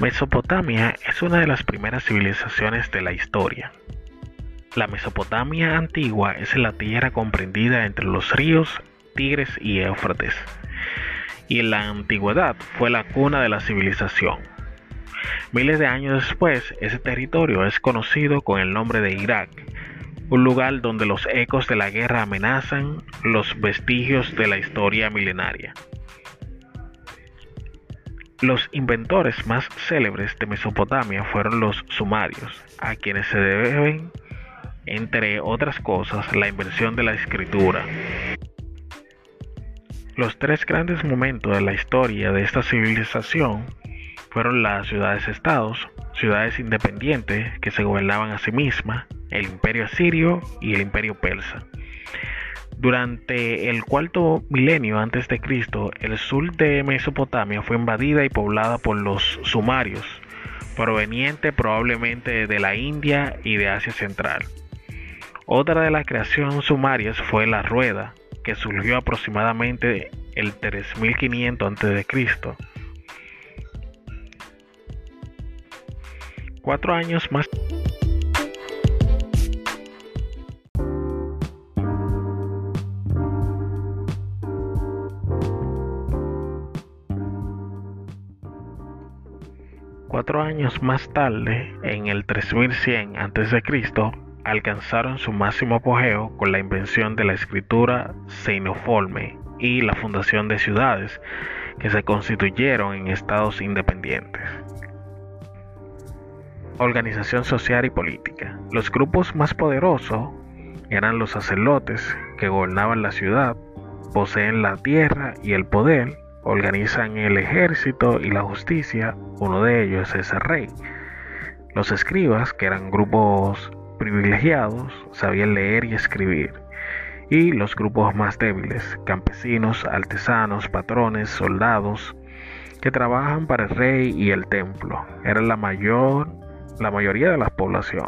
Mesopotamia es una de las primeras civilizaciones de la historia. La Mesopotamia antigua es la tierra comprendida entre los ríos Tigres y Éufrates, y en la antigüedad fue la cuna de la civilización. Miles de años después, ese territorio es conocido con el nombre de Irak, un lugar donde los ecos de la guerra amenazan los vestigios de la historia milenaria. Los inventores más célebres de Mesopotamia fueron los sumarios, a quienes se deben, entre otras cosas, la invención de la escritura. Los tres grandes momentos de la historia de esta civilización fueron las ciudades-estados, ciudades independientes que se gobernaban a sí mismas, el imperio asirio y el imperio persa. Durante el cuarto milenio antes de Cristo, el sur de Mesopotamia fue invadida y poblada por los sumarios, provenientes probablemente de la India y de Asia Central. Otra de las creaciones sumarias fue la rueda, que surgió aproximadamente el 3500 a.C. Cuatro años más Cuatro años más tarde, en el 3100 a.C., alcanzaron su máximo apogeo con la invención de la escritura seiforme y la fundación de ciudades que se constituyeron en estados independientes. Organización social y política. Los grupos más poderosos eran los sacerdotes que gobernaban la ciudad, poseen la tierra y el poder organizan el ejército y la justicia, uno de ellos es el rey. Los escribas, que eran grupos privilegiados, sabían leer y escribir. Y los grupos más débiles, campesinos, artesanos, patrones, soldados, que trabajan para el rey y el templo, eran la mayor, la mayoría de la población.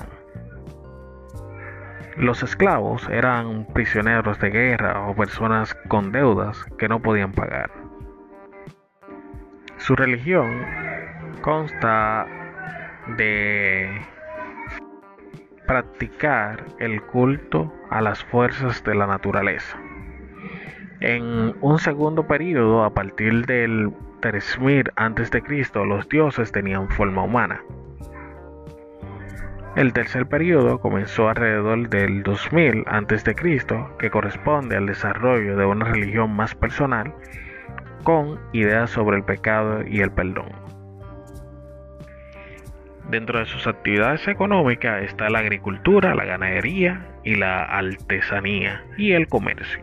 Los esclavos eran prisioneros de guerra o personas con deudas que no podían pagar. Su religión consta de practicar el culto a las fuerzas de la naturaleza. En un segundo periodo, a partir del 3000 a.C., los dioses tenían forma humana. El tercer periodo comenzó alrededor del 2000 a.C., que corresponde al desarrollo de una religión más personal con ideas sobre el pecado y el perdón. Dentro de sus actividades económicas está la agricultura, la ganadería y la artesanía y el comercio.